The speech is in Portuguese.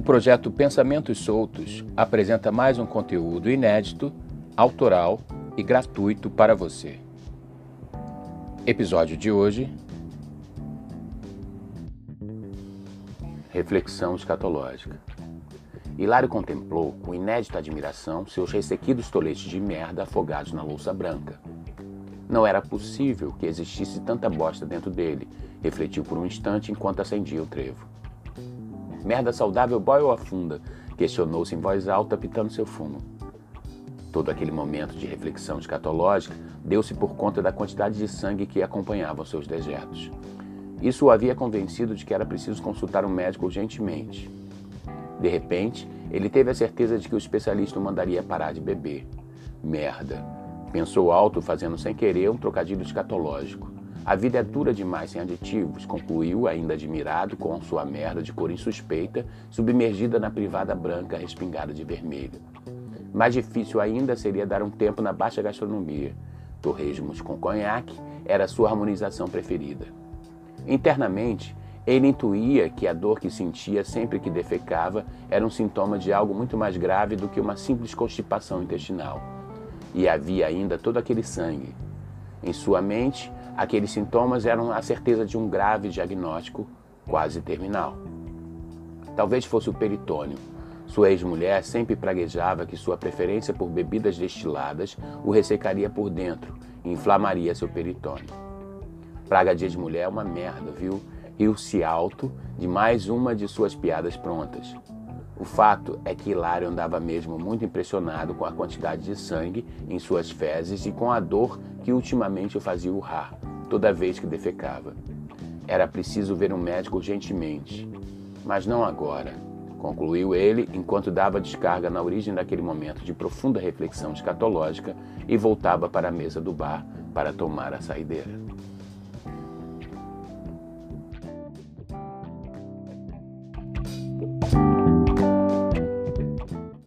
projeto Pensamentos Soltos apresenta mais um conteúdo inédito, autoral e gratuito para você. Episódio de hoje: Reflexão escatológica. Hilário contemplou com inédita admiração seus ressequidos toletes de merda afogados na louça branca. Não era possível que existisse tanta bosta dentro dele, refletiu por um instante enquanto acendia o trevo. Merda saudável boy ou afunda? Questionou-se em voz alta, pitando seu fumo. Todo aquele momento de reflexão escatológica deu-se por conta da quantidade de sangue que acompanhava seus dejetos. Isso o havia convencido de que era preciso consultar um médico urgentemente. De repente, ele teve a certeza de que o especialista o mandaria parar de beber. Merda! Pensou alto, fazendo sem querer um trocadilho escatológico. A vida é dura demais sem aditivos, concluiu, ainda admirado com sua merda de cor insuspeita, submergida na privada branca respingada de vermelho. Mais difícil ainda seria dar um tempo na baixa gastronomia. Torresmos com conhaque era sua harmonização preferida. Internamente, ele intuía que a dor que sentia sempre que defecava era um sintoma de algo muito mais grave do que uma simples constipação intestinal. E havia ainda todo aquele sangue. Em sua mente, Aqueles sintomas eram a certeza de um grave diagnóstico quase terminal. Talvez fosse o peritônio. Sua ex-mulher sempre praguejava que sua preferência por bebidas destiladas o ressecaria por dentro e inflamaria seu peritônio. Praga de ex-mulher é uma merda, viu? Riu-se alto de mais uma de suas piadas prontas. O fato é que Hilário andava mesmo muito impressionado com a quantidade de sangue em suas fezes e com a dor que ultimamente o fazia urrar toda vez que defecava. Era preciso ver um médico urgentemente, mas não agora, concluiu ele enquanto dava descarga na origem daquele momento de profunda reflexão escatológica e voltava para a mesa do bar para tomar a saideira.